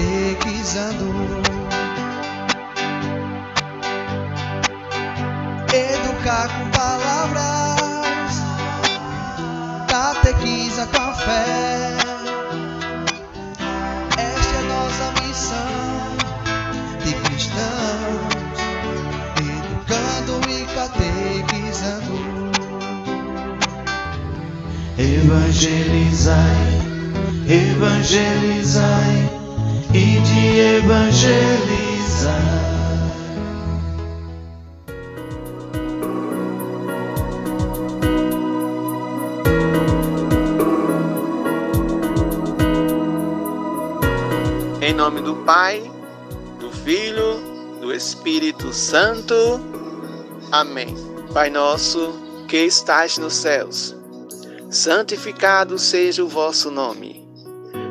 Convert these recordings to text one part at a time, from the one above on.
Catequizando. Educar com palavras, catequiza com fé. Esta é a nossa missão de cristãos, educando e catequizando. Evangelizai, evangelizai e de evangelizar. Em nome do Pai, do Filho, do Espírito Santo. Amém. Pai nosso, que estás nos céus, santificado seja o vosso nome.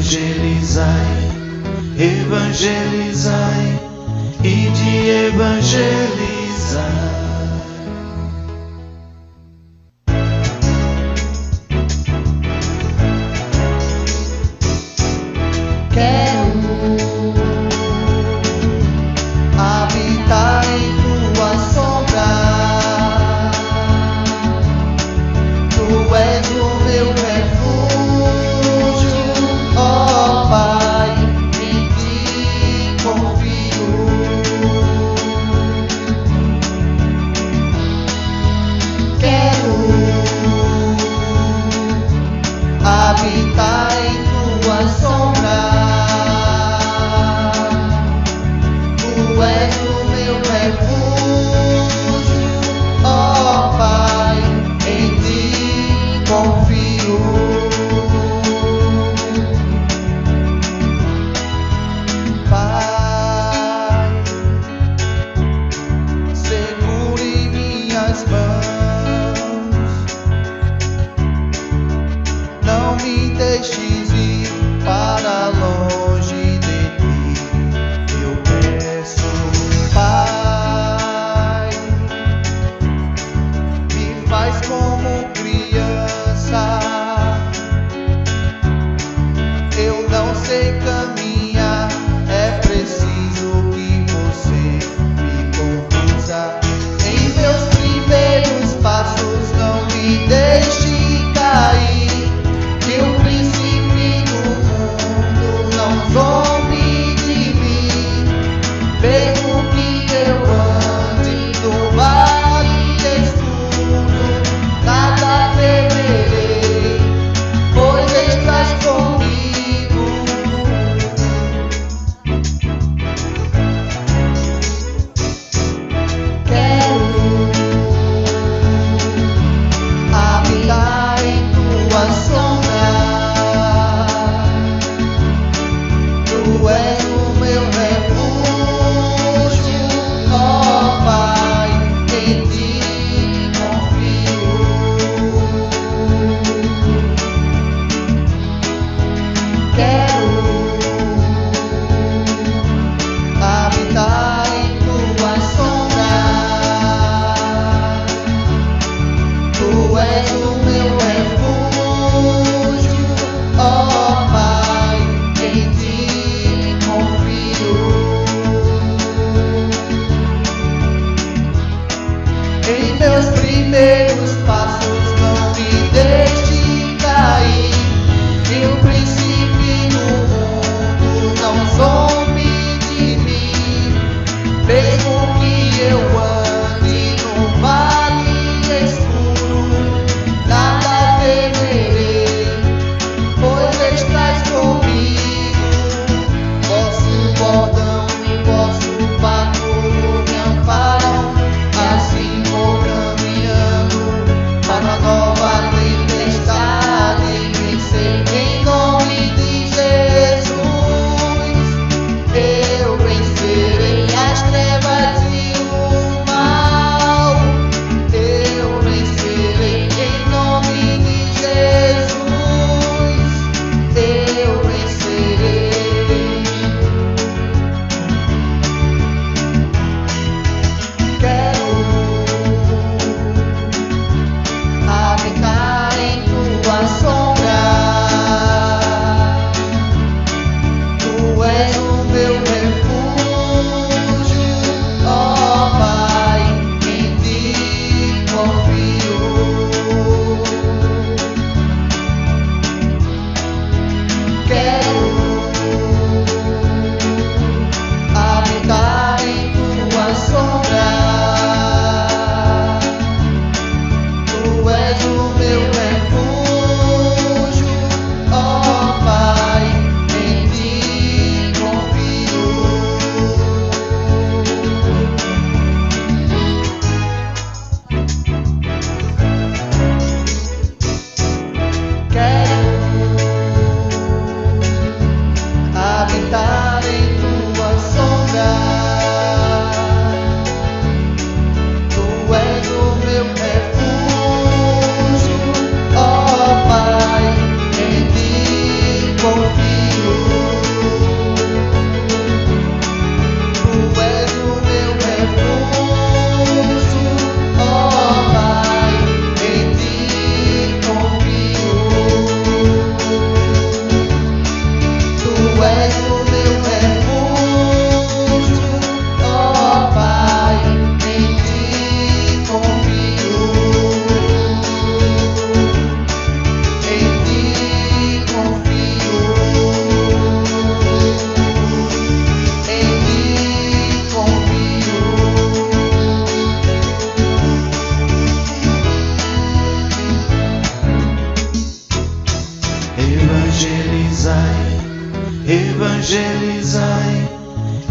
Evangelizai, evangelizai e de evangelizar.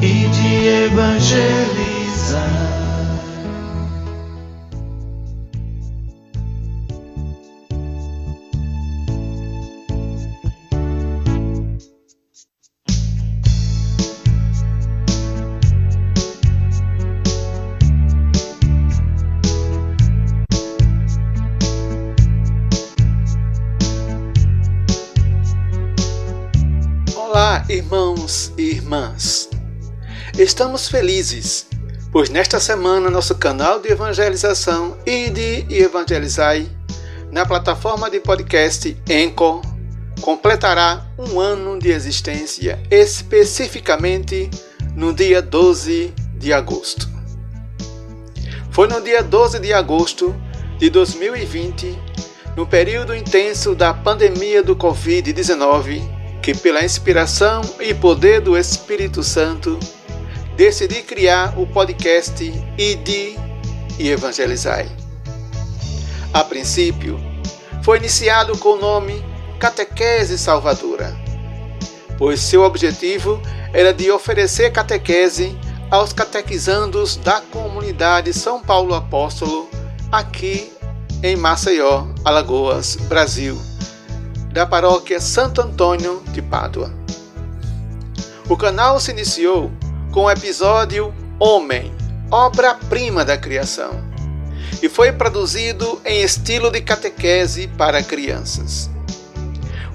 E de evangelizar. Estamos felizes, pois nesta semana nosso canal de evangelização Ide e Evangelizai, na plataforma de podcast Anchor, completará um ano de existência, especificamente no dia 12 de agosto. Foi no dia 12 de agosto de 2020, no período intenso da pandemia do Covid-19, que, pela inspiração e poder do Espírito Santo, decidi criar o podcast Ide e Evangelizai. A princípio, foi iniciado com o nome Catequese Salvadora, pois seu objetivo era de oferecer catequese aos catequizandos da comunidade São Paulo Apóstolo, aqui em Maceió, Alagoas, Brasil da paróquia Santo Antônio de Pádua. O canal se iniciou com o episódio Homem, obra-prima da criação, e foi produzido em estilo de catequese para crianças.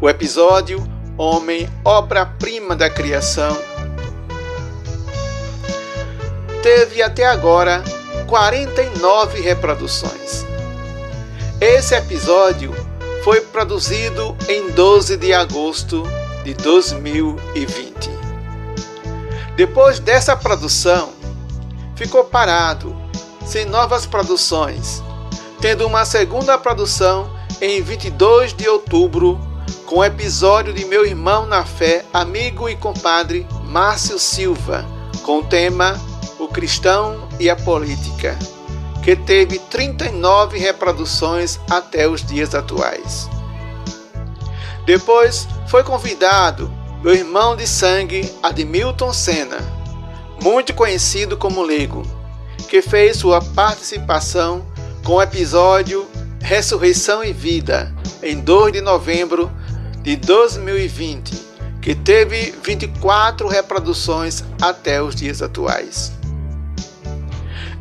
O episódio Homem, obra-prima da criação, teve até agora 49 reproduções. Esse episódio foi produzido em 12 de agosto de 2020. Depois dessa produção, ficou parado, sem novas produções, tendo uma segunda produção em 22 de outubro, com o episódio de meu irmão na fé, amigo e compadre Márcio Silva, com o tema O Cristão e a Política que teve 39 reproduções até os dias atuais. Depois foi convidado meu irmão de sangue Admilton Senna, muito conhecido como Lego, que fez sua participação com o episódio Ressurreição e Vida, em 2 de novembro de 2020, que teve 24 reproduções até os dias atuais.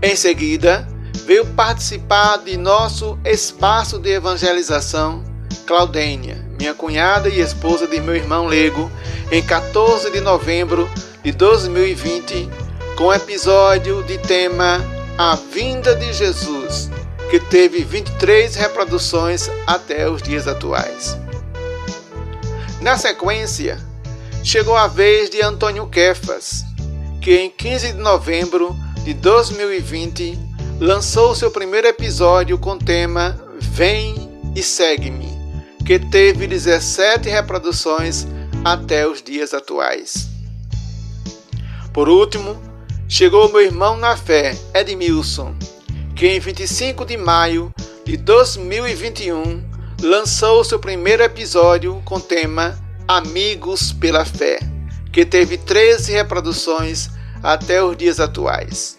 Em seguida, veio participar de nosso espaço de evangelização, Claudênia, minha cunhada e esposa de meu irmão Lego, em 14 de novembro de 2020, com o episódio de tema A Vinda de Jesus, que teve 23 reproduções até os dias atuais. Na sequência, chegou a vez de Antônio Kefas, que em 15 de novembro de 2020 lançou seu primeiro episódio com o tema Vem e Segue-me, que teve 17 reproduções até os dias atuais. Por último, chegou meu irmão na fé, Edmilson, que em 25 de maio de 2021 lançou seu primeiro episódio com o tema Amigos pela Fé, que teve 13 reproduções até os dias atuais.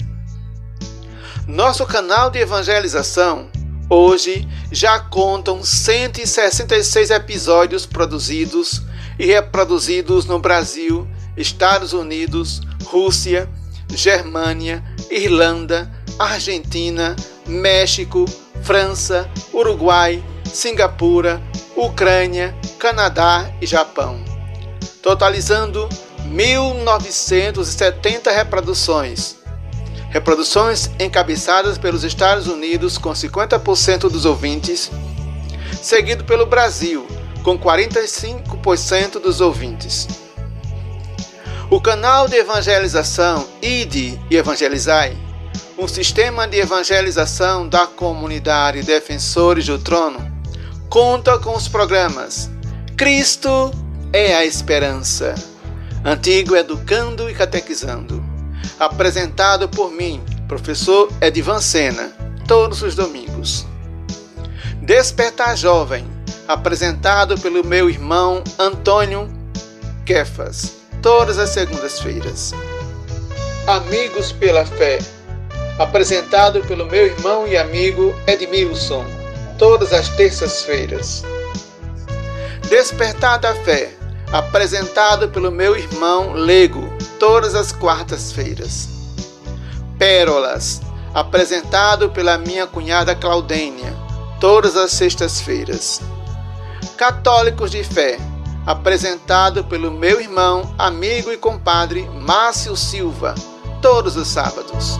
Nosso canal de evangelização hoje já contam 166 episódios produzidos e reproduzidos no Brasil, Estados Unidos, Rússia, Germânia, Irlanda, Argentina, México, França, Uruguai, Singapura, Ucrânia, Canadá e Japão, totalizando 1970 reproduções. Reproduções encabeçadas pelos Estados Unidos com 50% dos ouvintes, seguido pelo Brasil com 45% dos ouvintes. O canal de evangelização IDE e Evangelizai, um sistema de evangelização da comunidade Defensores do Trono, conta com os programas Cristo é a Esperança, Antigo Educando e Catequizando apresentado por mim, professor Edvan Sena, todos os domingos. Despertar Jovem, apresentado pelo meu irmão Antônio Kefas, todas as segundas-feiras. Amigos pela Fé, apresentado pelo meu irmão e amigo Edmilson, todas as terças-feiras. Despertar da Fé, apresentado pelo meu irmão Lego, todas as quartas-feiras. Pérolas, apresentado pela minha cunhada Claudênia, todas as sextas-feiras. Católicos de Fé, apresentado pelo meu irmão, amigo e compadre Márcio Silva, todos os sábados.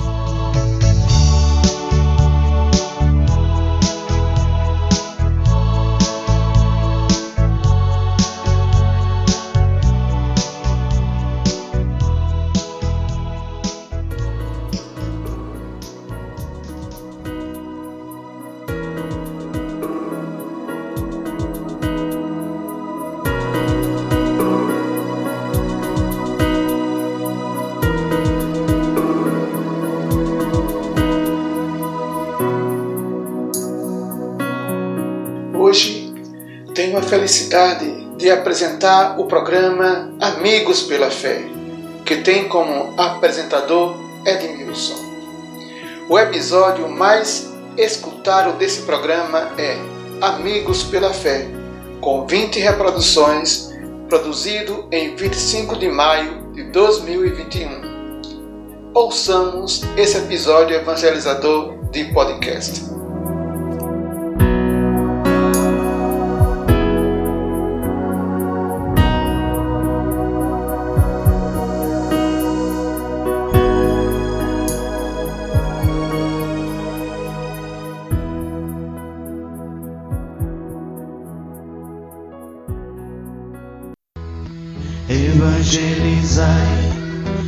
Tenho a felicidade de apresentar o programa Amigos pela Fé, que tem como apresentador Edmilson. O episódio mais escutado desse programa é Amigos pela Fé, com 20 reproduções, produzido em 25 de maio de 2021. Ouçamos esse episódio evangelizador de podcast.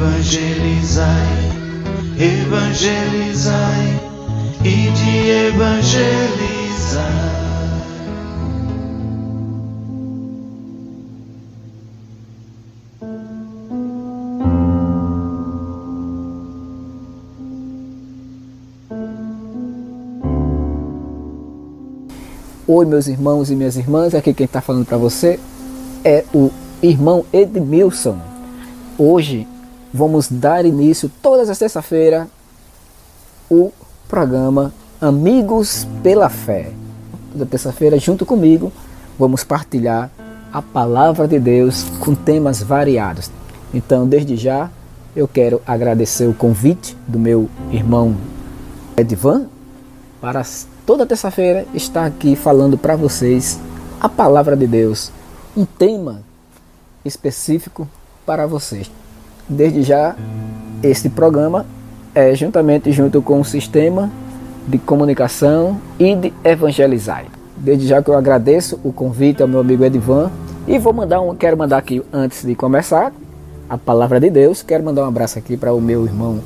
Evangelizai, evangelizai e de evangelizar. Oi, meus irmãos e minhas irmãs, aqui quem está falando para você é o irmão Edmilson. Hoje vamos dar início, todas as terça-feira, o programa Amigos pela Fé. Toda terça-feira, junto comigo, vamos partilhar a palavra de Deus com temas variados. Então, desde já, eu quero agradecer o convite do meu irmão Edvan para toda terça-feira estar aqui falando para vocês a palavra de Deus, um tema específico para vocês. Desde já, este programa é juntamente junto com o sistema de comunicação e de evangelizar. Desde já que eu agradeço o convite ao meu amigo Edvan e vou mandar um, quero mandar aqui antes de começar a palavra de Deus, quero mandar um abraço aqui para o meu irmão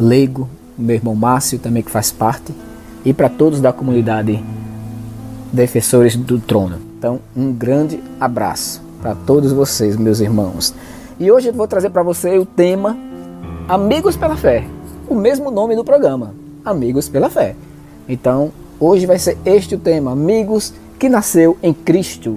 Leigo, meu irmão Márcio também que faz parte e para todos da comunidade defensores do trono. Então, um grande abraço para todos vocês, meus irmãos. E hoje eu vou trazer para você o tema Amigos pela Fé, o mesmo nome do programa, Amigos pela Fé. Então, hoje vai ser este o tema, Amigos que nasceu em Cristo.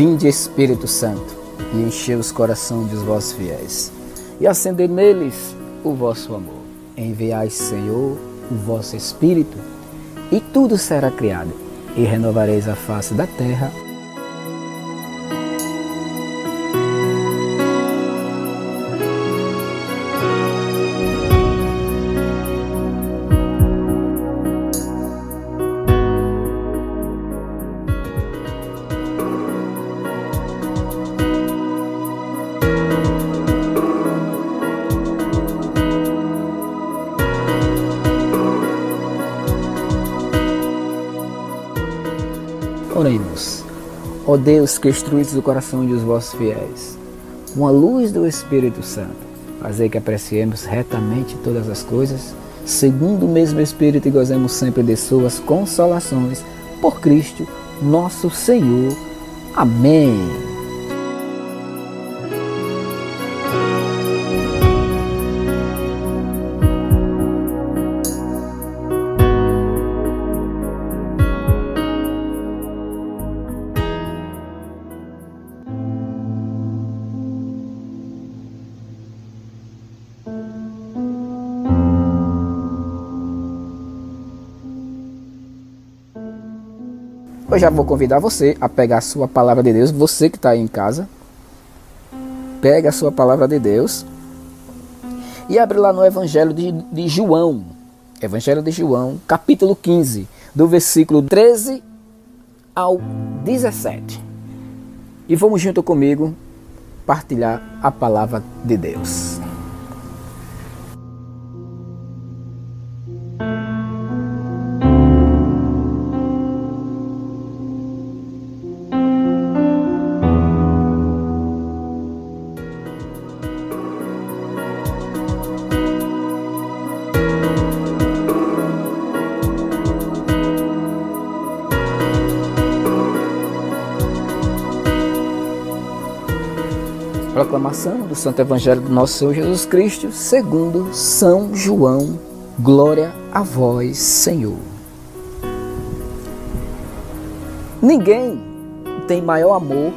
Vinde Espírito Santo, e enchei os corações dos vossos fiéis, e acendei neles o vosso amor. Enviai, Senhor, o vosso Espírito, e tudo será criado, e renovareis a face da terra. Ó Deus, que instruísse o coração dos vossos fiéis, com a luz do Espírito Santo, fazei que apreciemos retamente todas as coisas, segundo o mesmo Espírito e gozemos sempre de suas consolações, por Cristo, nosso Senhor. Amém. Eu já vou convidar você a pegar a sua palavra de Deus, você que está aí em casa. Pega a sua palavra de Deus e abre lá no Evangelho de, de João. Evangelho de João, capítulo 15, do versículo 13 ao 17. E vamos junto comigo partilhar a palavra de Deus. Proclamação do Santo Evangelho do nosso Senhor Jesus Cristo, segundo São João. Glória a vós, Senhor. Ninguém tem maior amor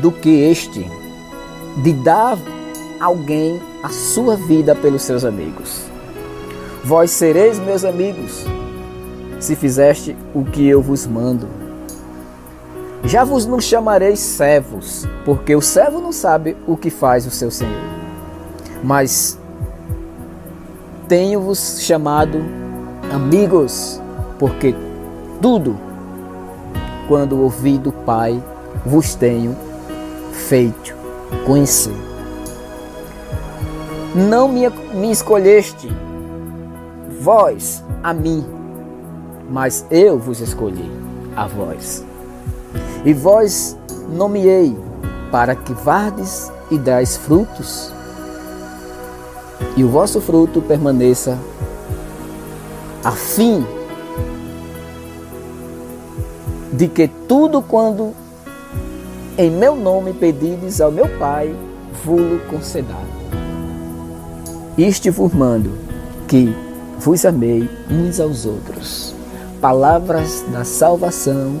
do que este, de dar alguém a sua vida pelos seus amigos. Vós sereis meus amigos, se fizeste o que eu vos mando. Já vos não chamarei servos, porque o servo não sabe o que faz o seu senhor. Mas tenho-vos chamado amigos, porque tudo, quando ouvi do Pai, vos tenho feito conhecer. Não me, me escolheste, vós a mim, mas eu vos escolhi a vós. E vós nomeei para que vardes e dais frutos, e o vosso fruto permaneça, a fim de que tudo quando em meu nome pedides ao meu Pai, vos concedá. Isto vos mando, que vos amei uns aos outros. Palavras da salvação,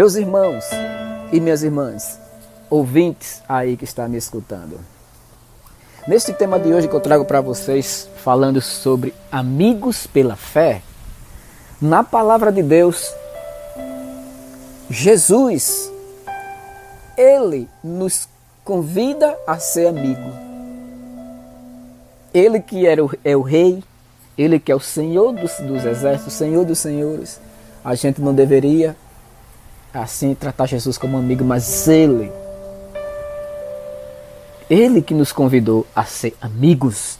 Meus irmãos e minhas irmãs, ouvintes aí que está me escutando. Neste tema de hoje que eu trago para vocês, falando sobre amigos pela fé, na palavra de Deus, Jesus, ele nos convida a ser amigo. Ele que era o, é o rei, ele que é o Senhor dos, dos exércitos, Senhor dos senhores, a gente não deveria assim tratar Jesus como amigo, mas ele, ele que nos convidou a ser amigos.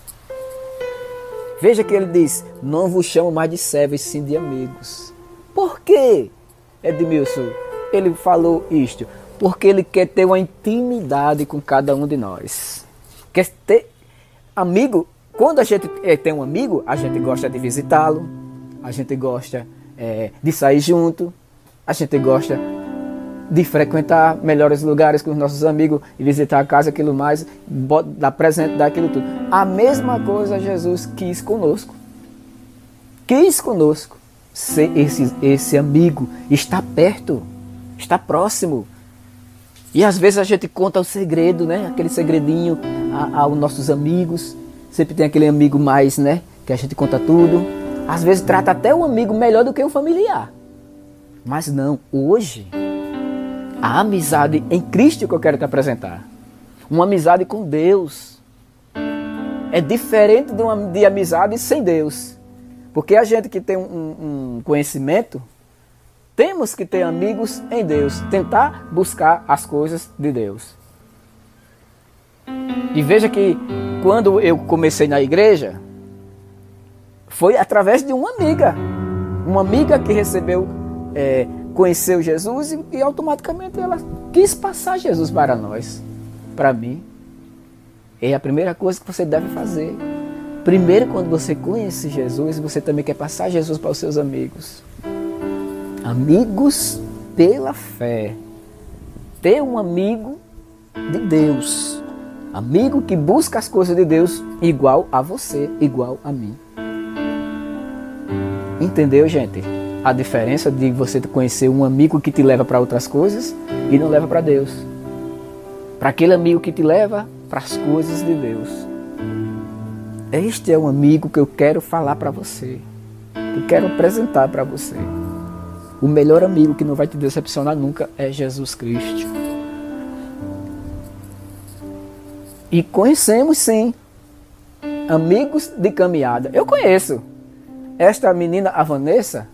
Veja que ele diz: Não vos chamo mais de servos, sim de amigos. Por quê, Edmilson? Ele falou isto? Porque ele quer ter uma intimidade com cada um de nós. Quer ter amigo. Quando a gente eh, tem um amigo, a gente gosta de visitá-lo, a gente gosta é, de sair junto, a gente gosta de frequentar melhores lugares com os nossos amigos e visitar a casa, aquilo mais, dar presente, dar aquilo tudo. A mesma coisa Jesus quis conosco. Quis conosco ser esse, esse amigo, está perto, está próximo. E às vezes a gente conta o segredo, né? Aquele segredinho aos nossos amigos. Sempre tem aquele amigo mais, né? Que a gente conta tudo. Às vezes trata até o amigo melhor do que o familiar. Mas não, hoje, a amizade em Cristo que eu quero te apresentar. Uma amizade com Deus. É diferente de, uma, de amizade sem Deus. Porque a gente que tem um, um conhecimento, temos que ter amigos em Deus. Tentar buscar as coisas de Deus. E veja que quando eu comecei na igreja, foi através de uma amiga. Uma amiga que recebeu é, conheceu Jesus e, e, automaticamente ela quis passar Jesus para nós, para mim. É a primeira coisa que você deve fazer. Primeiro, quando você conhece Jesus, você também quer passar Jesus para os seus amigos. Amigos pela fé. Ter um amigo de Deus. Amigo que busca as coisas de Deus igual a você, igual a mim. Entendeu, gente? A diferença de você conhecer um amigo que te leva para outras coisas e não leva para Deus. Para aquele amigo que te leva para as coisas de Deus. Este é um amigo que eu quero falar para você, que eu quero apresentar para você. O melhor amigo que não vai te decepcionar nunca é Jesus Cristo. E conhecemos sim amigos de caminhada. Eu conheço. Esta menina, a Vanessa,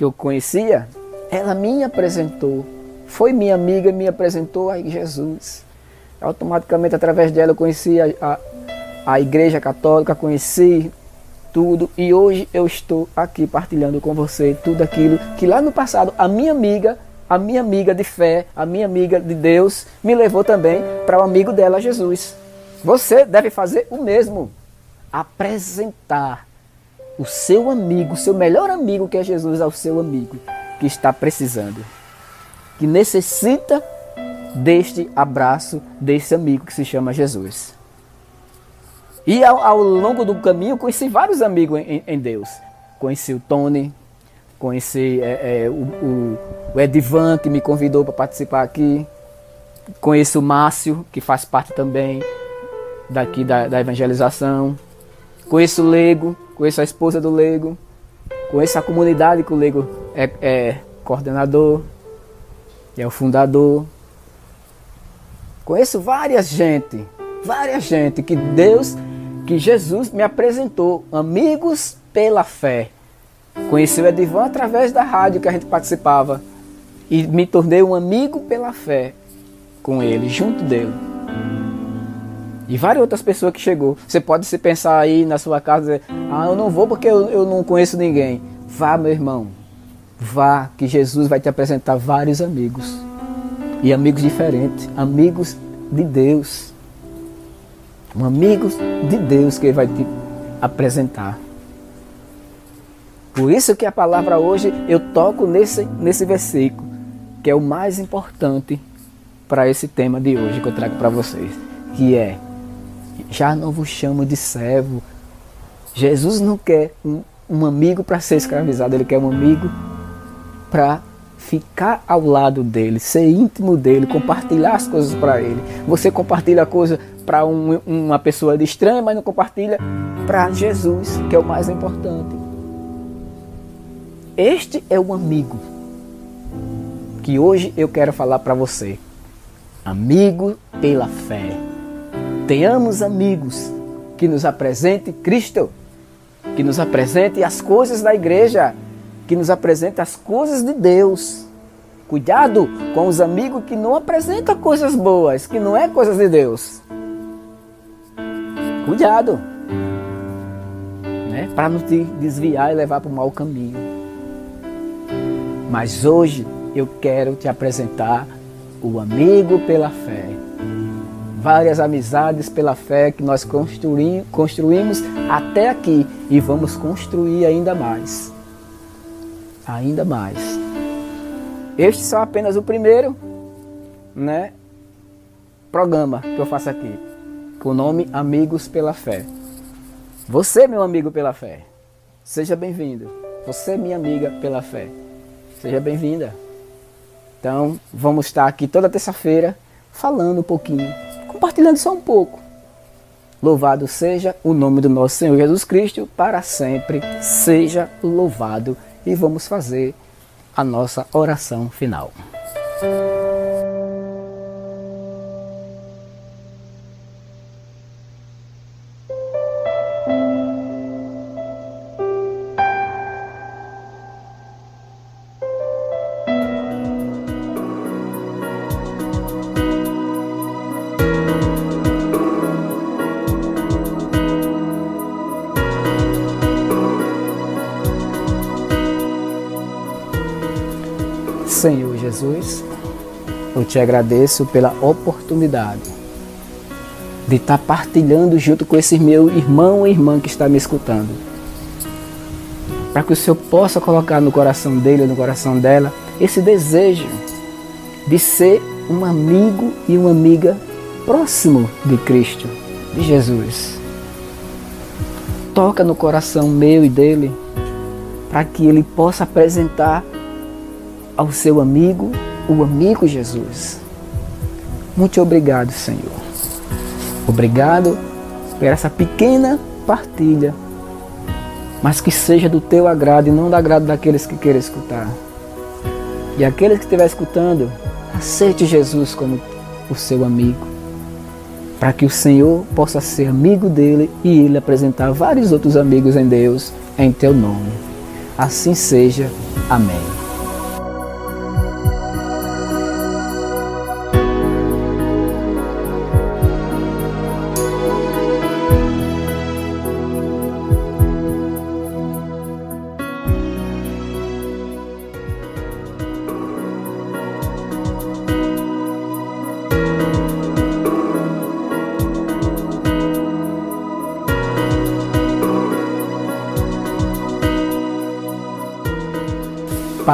que eu conhecia, ela me apresentou. Foi minha amiga me apresentou a Jesus. Automaticamente, através dela, eu conheci a, a, a Igreja Católica, conheci tudo e hoje eu estou aqui partilhando com você tudo aquilo que lá no passado a minha amiga, a minha amiga de fé, a minha amiga de Deus me levou também para o amigo dela, Jesus. Você deve fazer o mesmo. Apresentar o seu amigo, o seu melhor amigo que é Jesus ao seu amigo que está precisando, que necessita deste abraço desse amigo que se chama Jesus. E ao, ao longo do caminho conheci vários amigos em, em Deus. Conheci o Tony, conheci é, é, o, o, o Edivan, que me convidou para participar aqui. Conheço o Márcio, que faz parte também daqui da, da evangelização. Conheço o Lego, conheço a esposa do Lego. Conheço a comunidade que o Lego é, é coordenador, é o fundador. Conheço várias gente, várias gente que Deus que Jesus me apresentou amigos pela fé. Conheci o Edivan através da rádio que a gente participava e me tornei um amigo pela fé com ele, junto dele. E várias outras pessoas que chegou. Você pode se pensar aí na sua casa, ah, eu não vou porque eu, eu não conheço ninguém. Vá, meu irmão. Vá, que Jesus vai te apresentar vários amigos. E amigos diferentes, amigos de Deus um amigo de Deus que ele vai te apresentar. Por isso que a palavra hoje eu toco nesse, nesse versículo, que é o mais importante para esse tema de hoje que eu trago para vocês, que é já não vos chamo de servo. Jesus não quer um, um amigo para ser escravizado, ele quer um amigo para ficar ao lado dele, ser íntimo dele, compartilhar as coisas para ele. Você compartilha a coisa para um, uma pessoa de estranha, mas não compartilha para Jesus, que é o mais importante. Este é o amigo que hoje eu quero falar para você. Amigo pela fé. Tenhamos amigos que nos apresente Cristo, que nos apresente as coisas da igreja, que nos apresente as coisas de Deus. Cuidado com os amigos que não apresentam coisas boas, que não é coisas de Deus. Cuidado, né? para não te desviar e levar para o mau caminho. Mas hoje eu quero te apresentar o amigo pela fé. Várias amizades pela fé que nós construí, construímos até aqui e vamos construir ainda mais. Ainda mais. Este só apenas o primeiro, né, programa que eu faço aqui com o nome Amigos pela Fé. Você, meu amigo pela fé, seja bem-vindo. Você, minha amiga pela fé, seja bem-vinda. Então, vamos estar aqui toda terça-feira falando um pouquinho, compartilhando só um pouco. Louvado seja o nome do nosso Senhor Jesus Cristo, para sempre seja louvado. E vamos fazer a nossa oração final. Jesus, eu te agradeço pela oportunidade de estar partilhando junto com esse meu irmão ou irmã que está me escutando. Para que o Senhor possa colocar no coração dele, no coração dela, esse desejo de ser um amigo e uma amiga próximo de Cristo, de Jesus. Toca no coração meu e dele para que ele possa apresentar ao seu amigo, o amigo Jesus. Muito obrigado, Senhor. Obrigado por essa pequena partilha, mas que seja do teu agrado e não do agrado daqueles que querem escutar. E aqueles que estiver escutando, aceite Jesus como o seu amigo, para que o Senhor possa ser amigo dele e ele apresentar vários outros amigos em Deus em teu nome. Assim seja. Amém.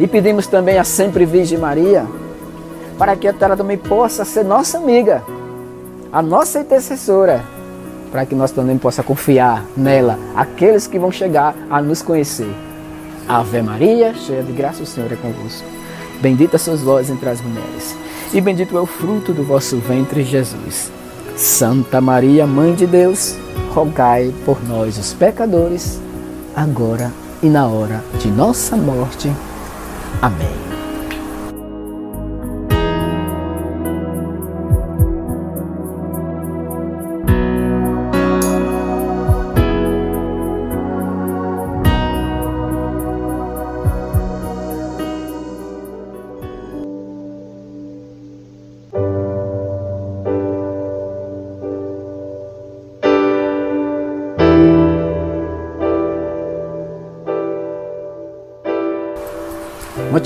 E pedimos também a sempre Virgem Maria, para que ela também possa ser nossa amiga, a nossa intercessora, para que nós também possa confiar nela, aqueles que vão chegar a nos conhecer. Ave Maria, cheia de graça, o Senhor é convosco. Bendita sois vós entre as mulheres, e bendito é o fruto do vosso ventre, Jesus. Santa Maria, Mãe de Deus, rogai por nós, os pecadores, agora e na hora de nossa morte. Amém.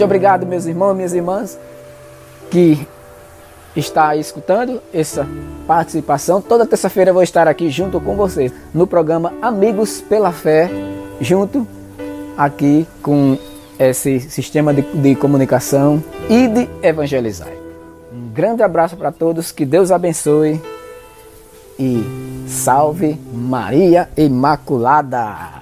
Muito obrigado, meus irmãos minhas irmãs, que está escutando essa participação. Toda terça-feira vou estar aqui junto com vocês no programa Amigos pela Fé, junto aqui com esse sistema de, de comunicação e de evangelizar. Um grande abraço para todos, que Deus abençoe e salve Maria Imaculada.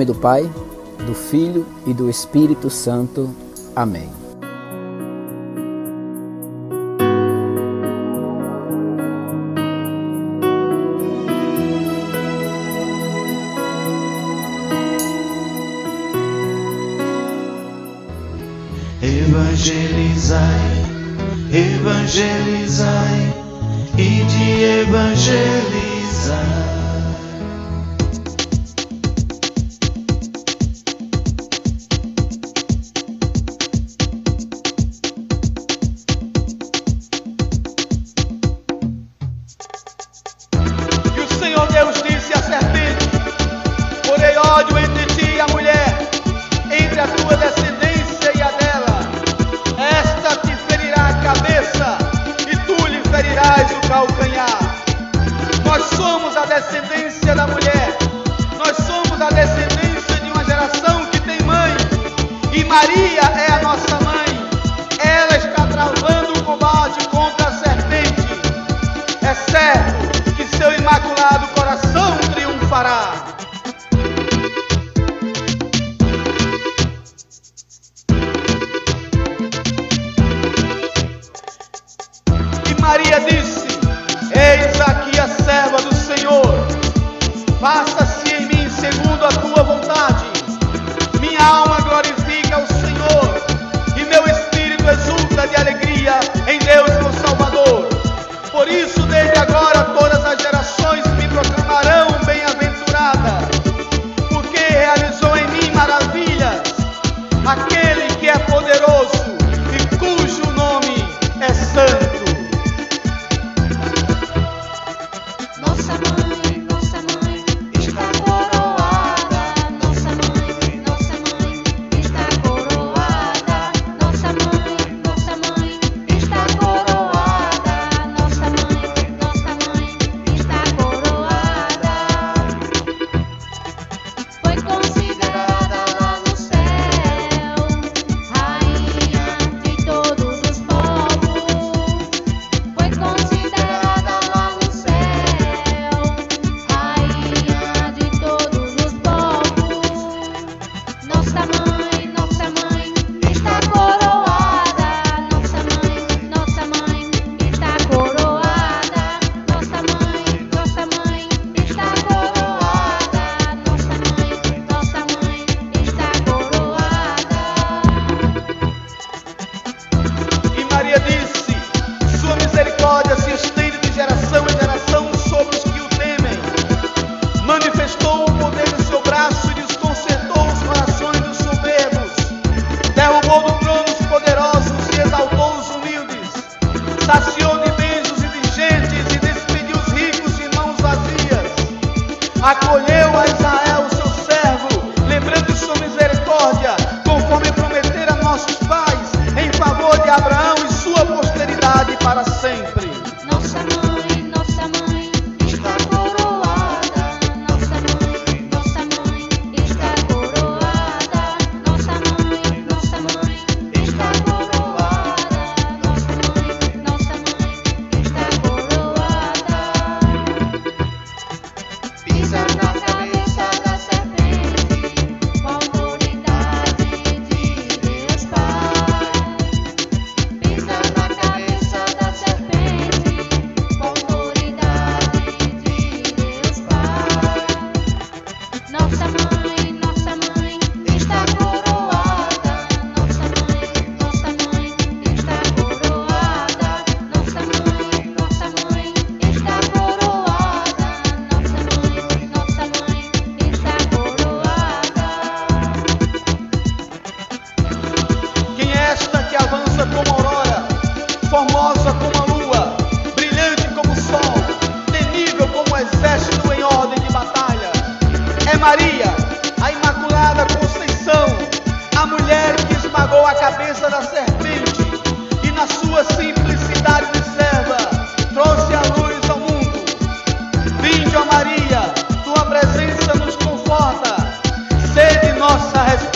Nome do Pai, do Filho e do Espírito Santo. Amém. Evangelizai, evangelizai e de evangelizar.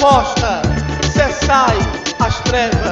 Resposta, cessai as trevas.